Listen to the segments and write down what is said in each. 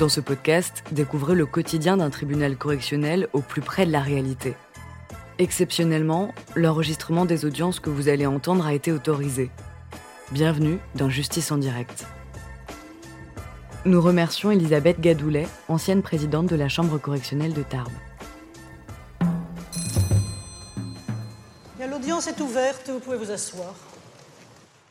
Dans ce podcast, découvrez le quotidien d'un tribunal correctionnel au plus près de la réalité. Exceptionnellement, l'enregistrement des audiences que vous allez entendre a été autorisé. Bienvenue dans Justice en direct. Nous remercions Elisabeth Gadoulet, ancienne présidente de la Chambre correctionnelle de Tarbes. L'audience est ouverte, vous pouvez vous asseoir.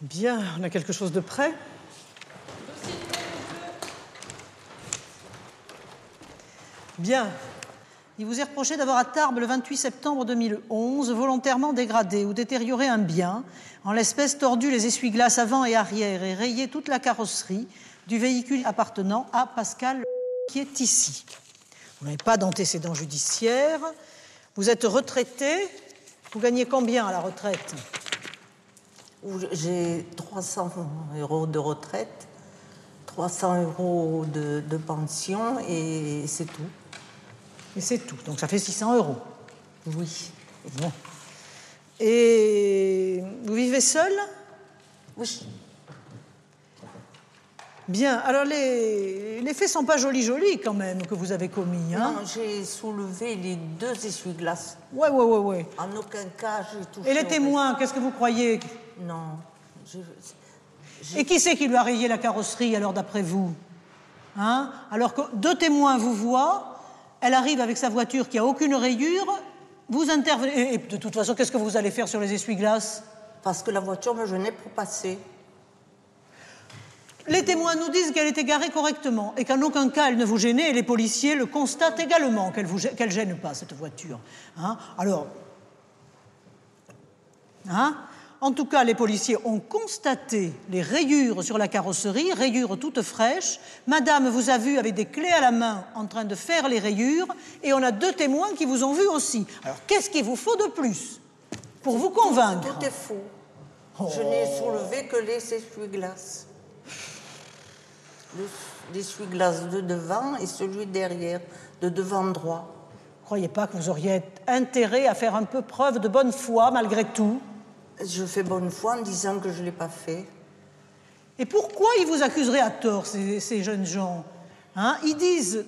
Bien, on a quelque chose de prêt? Bien. Il vous est reproché d'avoir à Tarbes le 28 septembre 2011 volontairement dégradé ou détérioré un bien, en l'espèce tordu les essuie-glaces avant et arrière et rayé toute la carrosserie du véhicule appartenant à Pascal qui est ici. Vous n'avez pas d'antécédent judiciaire, vous êtes retraité, vous gagnez combien à la retraite? J'ai 300 euros de retraite, 300 euros de, de pension et c'est tout. Et c'est tout. Donc ça fait 600 euros. Oui. Bon. Et vous vivez seul? Oui. Bien. Alors les, les faits sont pas jolis jolis quand même que vous avez commis. Hein? Non, j'ai soulevé les deux essuie-glaces. ouais, ouais, ouais, ouais. En aucun cas, j'ai touché. Et les témoins, qu'est-ce que vous croyez? Non. je- Et qui c'est qui lui a rayé la carrosserie alors d'après vous? Hein? Alors que deux témoins vous voient, elle arrive avec sa voiture qui a aucune rayure, vous intervenez. Et, de toute façon, qu'est-ce que vous allez faire sur les essuie-glaces? Parce que la voiture me gênait pour passer. Les témoins nous disent qu'elle était garée correctement et qu'en aucun cas elle ne vous gênait et les policiers le constatent également qu'elle ne gêne pas cette voiture. Hein Alors, hein en tout cas, les policiers ont constaté les rayures sur la carrosserie, rayures toutes fraîches. Madame vous a vu avec des clés à la main en train de faire les rayures et on a deux témoins qui vous ont vu aussi. Alors, qu'est-ce qu'il vous faut de plus pour vous convaincre? Tout est faux. Je n'ai soulevé que les essuie-glaces. Le- L'essuie-glace de devant et celui derrière, de devant droit. Croyez pas que vous auriez intérêt à faire un peu preuve de bonne foi malgré tout? Je fais bonne foi en disant que je ne l'ai pas fait. Et pourquoi ils vous accuseraient à tort, ces, jeunes gens Hein? Ils disent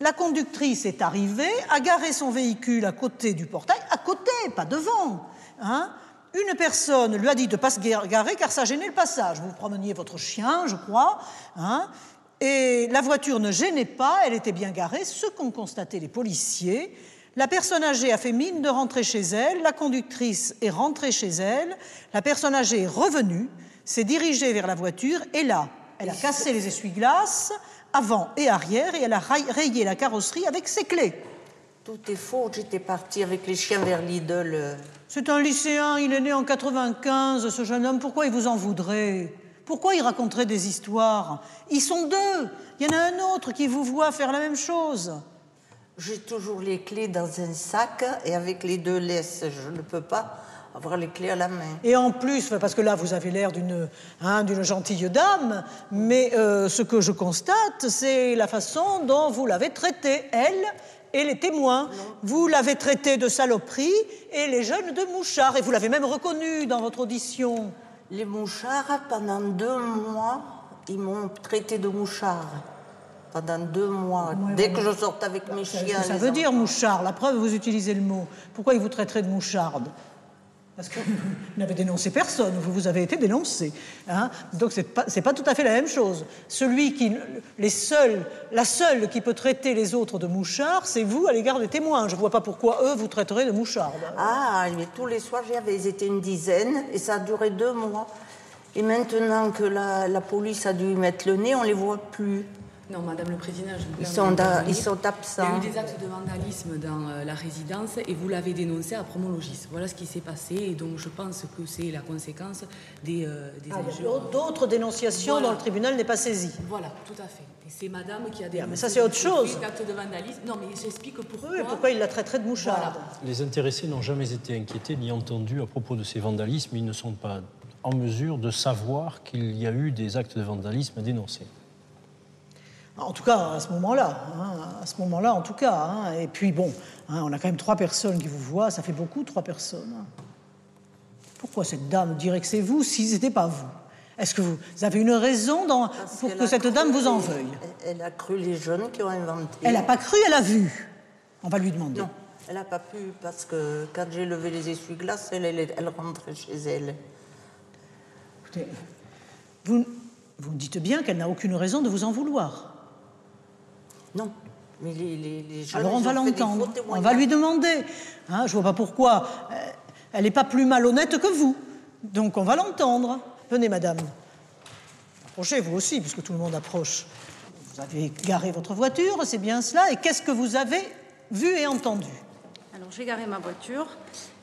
la conductrice est arrivée, a garé son véhicule à côté du portail, à côté, pas devant. Hein? Une personne lui a dit de ne pas se gar- garer car ça gênait le passage. Vous promeniez votre chien, je crois. Hein? Et la voiture ne gênait pas, elle était bien garée, ce qu'ont constaté les policiers. La personne âgée a fait mine de rentrer chez elle, la conductrice est rentrée chez elle, la personne âgée est revenue, s'est dirigée vers la voiture et là, elle a cassé les essuie-glaces avant et arrière et elle a ray- rayé la carrosserie avec ses clés. Tout est faux. J'étais partie avec les chiens vers Lidl. C'est un lycéen, il est né en 95, ce jeune homme, pourquoi il vous en voudrait? Pourquoi il raconterait des histoires? Ils sont deux, il y en a un autre qui vous voit faire la même chose. J'ai toujours les clés dans un sac et avec les deux laisses. Je ne peux pas avoir les clés à la main. Et en plus, parce que là, vous avez l'air d'une hein, gentille dame, mais euh, ce que je constate, c'est la façon dont vous l'avez traitée, elle et les témoins. Vous l'avez traitée de saloperie et les jeunes de mouchard. Et vous l'avez même reconnu dans votre audition. Les mouchards, pendant deux mois, ils m'ont traité de mouchard. Pendant deux mois. Dès que je sortais avec mes chiens. ça veut dire mouchard La preuve, vous utilisez le mot. Pourquoi ils vous traiteraient de moucharde? Parce que vous n'avez dénoncé personne, vous vous avez été dénoncé. hein. Donc c'est pas, pas tout à fait la même chose. Celui qui, les seuls, la seule qui peut traiter les autres de mouchard, c'est vous à l'égard des témoins. Je ne vois pas pourquoi eux vous traiteraient de moucharde. Ah, mais tous les soirs, j'y avais, ils étaient une dizaine et ça a duré deux mois. Et maintenant que la, la police a dû y mettre le nez, on les voit plus. Non, Madame le Président, je vous Ils sont, ils sont Il y a absents. eu des actes de vandalisme dans euh, la résidence et vous l'avez dénoncé à Promologis. Voilà ce qui s'est passé et donc je pense que c'est la conséquence des, euh, des Ah, injures. D'autres dénonciations Voilà. dont le tribunal n'est pas saisi. Voilà, tout à fait. Et c'est Madame qui a dénoncé. mais ça, c'est autre chose. d'acte de vandalisme. Non, mais j'explique pourquoi. Oui, pourquoi il la traiterait de moucharde Voilà. Les intéressés n'ont jamais été inquiétés ni entendus à propos de ces vandalismes. Ils ne sont pas en mesure de savoir qu'il y a eu des actes de vandalisme dénoncés. En tout cas, à ce moment-là, hein, à ce moment-là, en tout cas. hein. Et puis bon, hein, on a quand même trois personnes qui vous voient, ça fait beaucoup, trois personnes. Pourquoi cette dame dirait que c'est vous si ce n'était pas vous? Est-ce que vous avez une raison dans- pour que cette dame vous en veuille? Elle, elle a cru les jeunes qui ont inventé. Elle n'a pas cru, elle a vu. On va lui demander. Non, elle n'a pas pu parce que quand j'ai levé les essuie-glaces, elle, elle, elle rentrait chez elle. Écoutez, vous, vous dites bien qu'elle n'a aucune raison de vous en vouloir. Non, mais les, les, les jeunes. Alors on va l'entendre, on va lui demander. Hein, je vois pas pourquoi. euh, elle n'est pas plus malhonnête que vous. Donc on va l'entendre. Venez, madame. Approchez, vous aussi, puisque tout le monde approche. Vous avez garé votre voiture, c'est bien cela. Et qu'est-ce que vous avez vu et entendu? Alors j'ai garé ma voiture,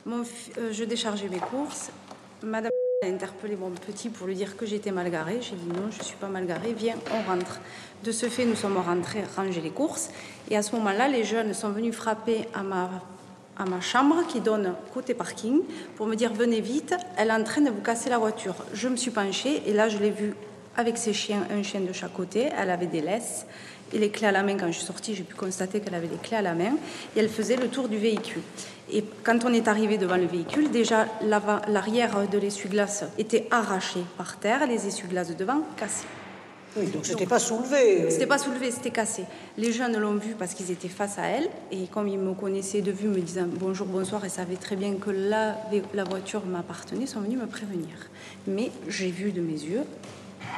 Mon euh, je déchargeais mes courses. Madame a interpellé mon petit pour lui dire que j'étais mal garée. J'ai dit non, je ne suis pas mal garée, viens, on rentre. De ce fait, nous sommes rentrés ranger les courses. Et à ce moment-là, les jeunes sont venus frapper à ma, à ma chambre qui donne côté parking pour me dire venez vite, elle est en train de vous casser la voiture. Je me suis penchée et là, je l'ai vue avec ses chiens, un chien de chaque côté. Elle avait des laisses et les clés à la main. Quand je suis sortie, j'ai pu constater qu'elle avait les clés à la main et elle faisait le tour du véhicule. Et quand on est arrivé devant le véhicule, déjà l'arrière de l'essuie-glace était arraché par terre, les essuie-glaces de devant cassés. Oui, donc c'était pas soulevé. C'était pas soulevé, c'était cassé. Les jeunes l'ont vu parce qu'ils étaient face à elle et comme ils me connaissaient de vue, me disant bonjour, bonsoir et savaient très bien que la, la voiture m'appartenait, sont venus me prévenir. Mais j'ai vu de mes yeux,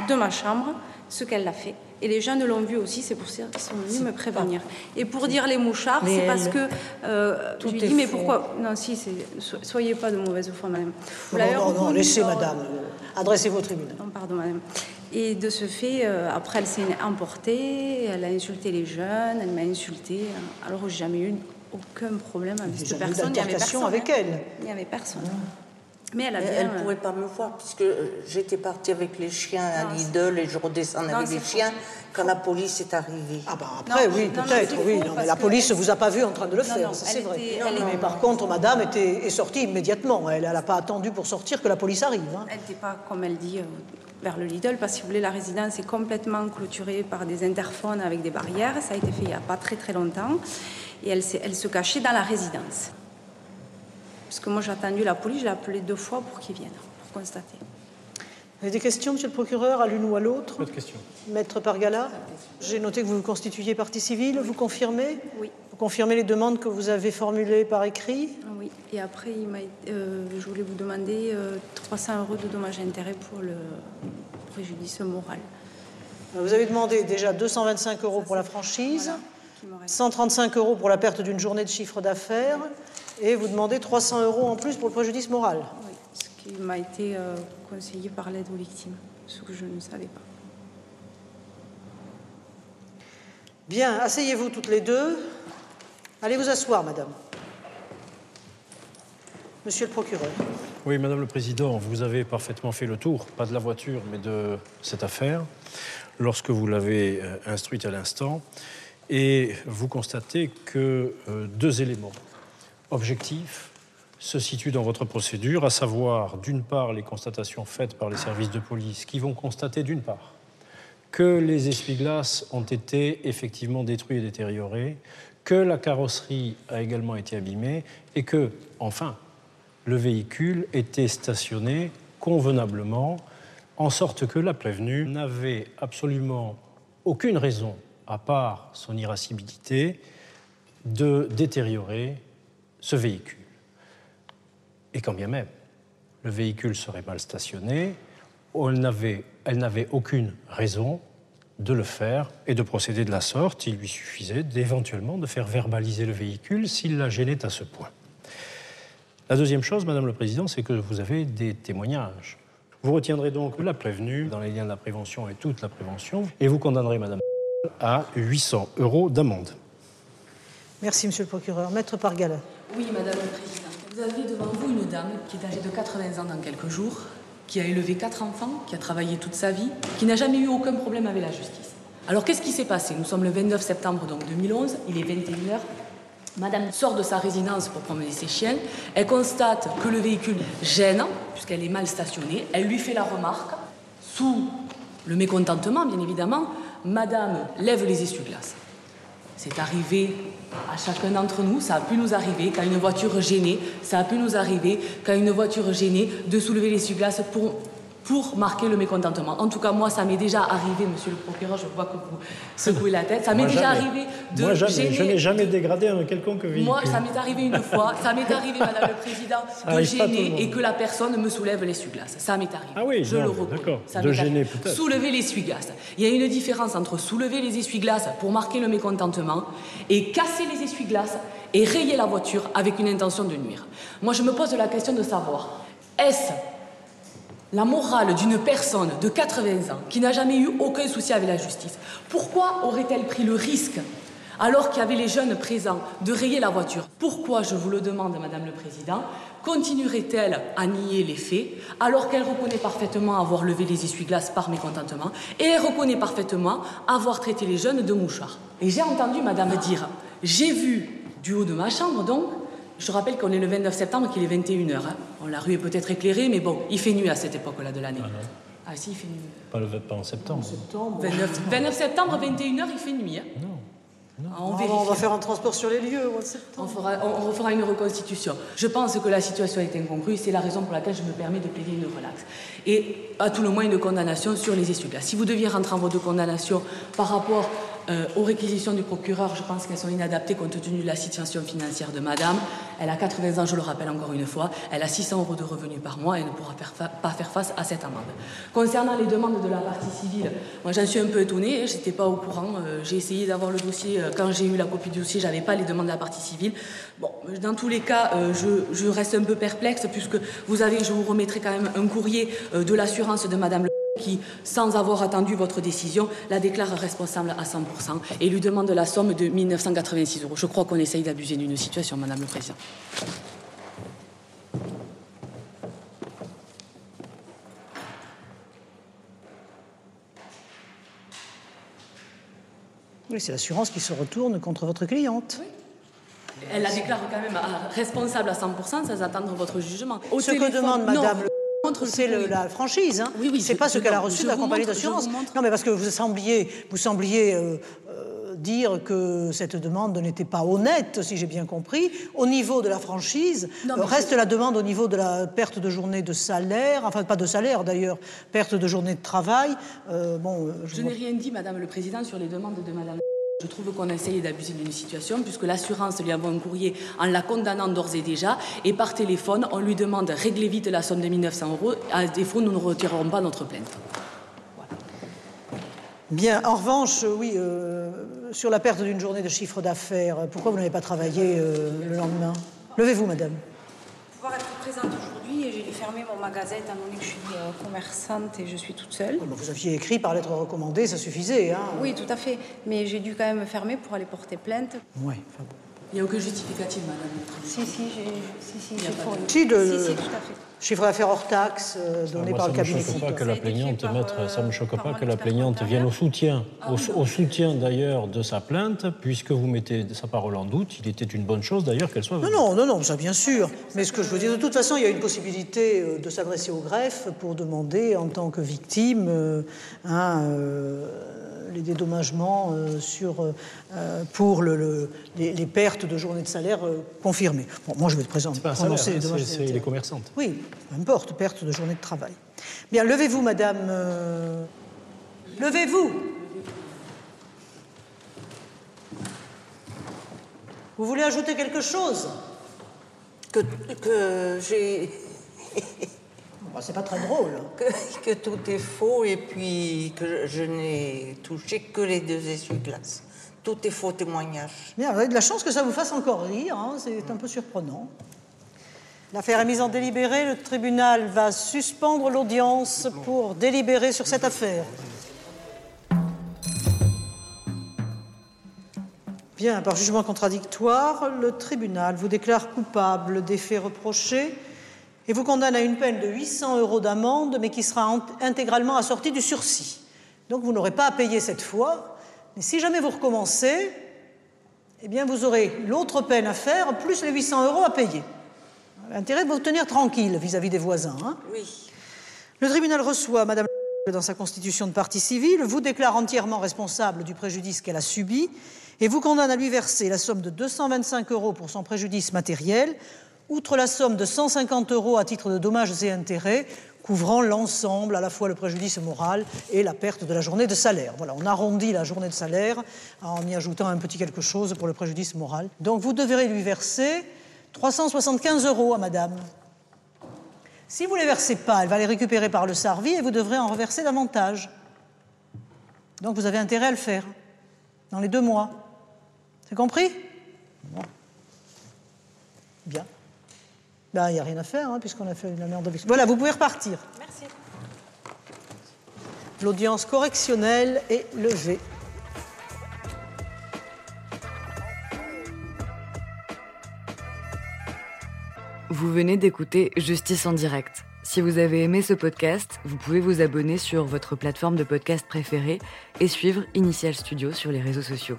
de ma chambre, ce qu'elle a fait. Et les jeunes l'ont vu aussi, c'est pour ça qu'ils sont venus me prévenir. Et pour dire les mouchards, c'est parce que euh, je Tout lui dis mais pourquoi? Non, si, so- soyez pas de mauvaise foi, madame. Vous Non, non, non, laissez, lors- madame. euh, Adressez-vous au tribunal. non, pardon, madame. Et de ce fait, euh, après, elle s'est emportée, elle a insulté les jeunes, elle m'a insulté. Alors, j'ai jamais eu aucun problème avec cette personne. Il y avait d'altercation personne, avec hein. elle. Il n'y avait personne. Mais elle a Elle bien. ne pouvait pas me voir puisque euh, j'étais partie avec les chiens à Non, Lidl et je redescendais avec les chiens quand la police est arrivée. Ah bah après, Non, oui, peut-être, oui. Non, mais la police elle- ne vous a pas vu en train de le Non, faire, c'est elle vrai. était- Non, elle non, mais par contre, madame était, est sortie immédiatement. Elle n'a pas attendu pour sortir que la police arrive. hein. Elle n'était pas, comme elle dit, euh, vers le Lidl, parce que si vous voulez, la résidence est complètement clôturée par des interphones avec des barrières. Ça a été fait il n'y a pas très très longtemps. Et elle, elle se cachait dans la résidence. Parce que moi, j'ai attendu la police, je l'ai appelé deux fois pour qu'ils viennent, pour constater. Vous avez des questions, monsieur le procureur, à l'une ou à l'autre Pas de question. Maître Pargala J'ai noté que vous vous constituiez partie civile. Vous confirmez Oui. Vous confirmez les demandes que vous avez formulées par écrit Oui, et après, il euh, je voulais vous demander euh, 300 euros de dommages et intérêts pour le préjudice moral. Vous avez demandé déjà 225 euros pour la franchise, Voilà, qui me reste. 135 euros pour la perte d'une journée de chiffre d'affaires, et vous demandez 300 euros en plus pour le préjudice moral. Oui, ce qui m'a été euh, conseillé par l'aide aux victimes, ce que je ne savais pas. Bien, asseyez-vous toutes les deux. Allez vous asseoir, madame. Monsieur le procureur. Oui, Madame le Président, vous avez parfaitement fait le tour, pas de la voiture, mais de cette affaire, lorsque vous l'avez euh, instruite à l'instant. Et vous constatez que euh, deux éléments objectifs se situent dans votre procédure, à savoir, d'une part, les constatations faites par les services de police qui vont constater, d'une part, que les essuie-glaces ont été effectivement détruits et détériorés, que la carrosserie a également été abîmée et que, enfin, le véhicule était stationné convenablement, en sorte que la prévenue n'avait absolument aucune raison, à part son irascibilité, de détériorer ce véhicule. Et quand bien même le véhicule serait mal stationné, elle n'avait, aucune raison de le faire et de procéder de la sorte. Il lui suffisait d'éventuellement de faire verbaliser le véhicule s'il la gênait à ce point. La deuxième chose, Madame le Président, c'est que vous avez des témoignages. Vous retiendrez donc la prévenue dans les liens de la prévention et toute la prévention, et vous condamnerez Madame à 800 euros d'amende. Merci, monsieur le procureur. Maître Pargala. Oui, Madame la Présidente. Vous avez devant vous une dame qui est âgée de 80 ans dans quelques jours, qui a élevé quatre enfants, qui a travaillé toute sa vie, qui n'a jamais eu aucun problème avec la justice. Alors qu'est-ce qui s'est passé? Nous sommes le 29 septembre donc 2011, il est 21h. Madame sort de sa résidence pour promener ses chiens. Elle constate que le véhicule gêne, puisqu'elle est mal stationnée. Elle lui fait la remarque, sous le mécontentement, bien évidemment. Madame lève les essuie-glaces. C'est arrivé à chacun d'entre nous, ça a pu nous arriver quand une voiture gênée, ça a pu nous arriver quand une voiture gênée de soulever les glaces pour, pour marquer le mécontentement. En tout cas, moi, ça m'est déjà arrivé, monsieur le procureur, je vois que vous secouez la tête, ça m'est déjà arrivé de moi, jamais. gêner... Je n'ai jamais dégradé un quelconque véhicule. Moi, ça m'est arrivé une fois, ça m'est arrivé, Madame le Président, de gêner et que la personne me soulève l'essuie-glace. Ça m'est arrivé. Ah oui, je non, le reconnais. d'accord. Ça De gêner, peut-être. Soulever l'essuie-glace. Il y a une différence entre soulever les essuie-glaces pour marquer le mécontentement et casser les essuie-glaces et rayer la voiture avec une intention de nuire. Moi, je me pose la question de savoir, est-ce la morale d'une personne de 80 ans qui n'a jamais eu aucun souci avec la justice, pourquoi aurait-elle pris le risque, alors qu'il y avait les jeunes présents, de rayer la voiture? Pourquoi, je vous le demande, Madame le Président, continuerait-elle à nier les faits, alors qu'elle reconnaît parfaitement avoir levé les essuie-glaces par mécontentement, et elle reconnaît parfaitement avoir traité les jeunes de mouchards? Et j'ai entendu Madame dire, j'ai vu du haut de ma chambre, donc, je rappelle qu'on est le 29 septembre, qu'il est 21h. hein. Bon, la rue est peut-être éclairée, mais bon, il fait nuit à cette époque-là de l'année. Ah, si, il fait nuit. Pas, le, pas en septembre. 29, 29 septembre, 21h, il fait nuit. hein. Ah, on, On, vérifiera. va faire un transport sur les lieux au mois de septembre. On, fera, on, on refera une reconstitution. Je pense que la situation est incongrue, c'est la raison pour laquelle je me permets de plaider une relaxe. Et à tout le moins une condamnation sur les essuie-glaces. Si vous deviez rentrer en voie de condamnation par rapport euh, aux réquisitions du procureur, je pense qu'elles sont inadaptées compte tenu de la situation financière de madame. Elle a 80 ans, je le rappelle encore une fois. Elle a 600 euros de revenus par mois et ne pourra pas faire face à cette amende. Concernant les demandes de la partie civile, moi j'en suis un peu étonnée, je n'étais pas au courant. Euh, j'ai essayé d'avoir le dossier. euh, Quand j'ai eu la copie du dossier, j'avais pas les demandes de la partie civile. Dans tous les cas, je, je reste un peu perplexe puisque vous avez, je vous remettrai quand même un courrier de l'assurance de madame qui, sans avoir attendu votre décision, la déclare responsable à 100% et lui demande la somme de 1986 euros. Je crois qu'on essaye d'abuser d'une situation, Madame le Président. Oui, c'est l'assurance qui se retourne contre votre cliente. Elle la déclare quand même à- responsable à 100% sans attendre votre jugement. Au Ce téléphone- que demande Madame, c'est la franchise. Hein. Oui, oui, c'est pas ce qu'elle a reçu de la compagnie d'assurance. Non, mais parce que vous sembliez, vous sembliez euh, euh, dire que cette demande n'était pas honnête, si j'ai bien compris. Au niveau de la franchise, Non, euh, reste la demande au niveau de la perte de journée de salaire, enfin pas de salaire d'ailleurs, perte de journée de travail. Bon, je Je n'ai rien dit, Madame le Président, sur les demandes de Madame. Je trouve qu'on essaye d'abuser d'une situation, puisque l'assurance lui envoie un courrier en la condamnant d'ores et déjà, et par téléphone, on lui demande régler vite la somme de 1900 euros. À défaut, nous ne retirerons pas notre plainte. Bien, en revanche, oui, euh, sur la perte d'une journée de chiffre d'affaires, pourquoi vous n'avez pas travaillé euh, le lendemain? Levez-vous, madame. Être présente aujourd'hui et j'ai dû fermer mon magasin étant donné que je suis euh, commerçante et je suis toute seule. Oh, Vous aviez écrit par lettre recommandée, ça suffisait. Hein Oui, tout à fait. Mais j'ai dû quand même me fermer pour aller porter plainte. Ouais, enfin bon. Il n'y a aucun justificatif, Madame le. Si, si, j'ai si, si. Si, de- si, si, tout à fait. Chiffre d'affaires hors taxe euh, Ah, donné par ça le me cabinet choque pas que la plaignante, euh, ça me choque par pas que la plaignante vienne au soutien, Ah au, oui, au soutien d'ailleurs de sa plainte, puisque vous mettez sa parole en doute. Il était une bonne chose d'ailleurs qu'elle soit. Non, non, non, non, ça bien sûr. Mais ce que je veux dire, de toute façon, il y a une possibilité euh, de s'adresser au greffe pour demander, en tant que victime, euh, hein, euh, les dédommagements euh, sur, euh, euh, pour le- le- les, les pertes de journées de salaire euh, confirmées. Bon, moi, je vais te présenter. C'est pas un salaire, hein, c'est- les commerçantes. Oui, peu importe, perte de journée de travail. Bien, levez-vous, madame. euh, Levez-vous. Vous voulez ajouter quelque chose? Que, que j'ai. Bah, C'est pas très drôle. Que, que tout est faux et puis que je, je n'ai touché que les deux essuie-glaces. Tout est faux témoignage. Bien, vous avez de la chance que ça vous fasse encore rire, hein, c'est un peu surprenant. L'affaire est mise en délibéré, le tribunal va suspendre l'audience pour délibérer sur cette affaire. Bien, par jugement contradictoire, le tribunal vous déclare coupable des faits reprochés et vous condamne à une peine de 800 euros d'amende, mais qui sera int- intégralement assortie du sursis. Donc vous n'aurez pas à payer cette fois, mais si jamais vous recommencez, eh bien vous aurez l'autre peine à faire, plus les 800 euros à payer. L'intérêt de vous tenir tranquille vis-à-vis des voisins. hein. Oui. Le tribunal reçoit Madame dans sa constitution de partie civile, vous déclare entièrement responsable du préjudice qu'elle a subi et vous condamne à lui verser la somme de 225 euros pour son préjudice matériel, outre la somme de 150 euros à titre de dommages et intérêts couvrant l'ensemble, à la fois le préjudice moral et la perte de la journée de salaire. Voilà, on arrondit la journée de salaire en y ajoutant un petit quelque chose pour le préjudice moral. Donc vous devrez lui verser 375 euros à madame. Si vous ne les versez pas, elle va les récupérer par le SARVI et vous devrez en reverser davantage. Donc vous avez intérêt à le faire dans les deux mois. C'est compris? Bien. Ben, il n'y a rien à faire, hein, puisqu'on a fait la merde de Voilà, vous pouvez repartir. Merci. L'audience correctionnelle est levée. Vous venez d'écouter Justice en direct. Si vous avez aimé ce podcast, vous pouvez vous abonner sur votre plateforme de podcast préférée et suivre Initial Studio sur les réseaux sociaux.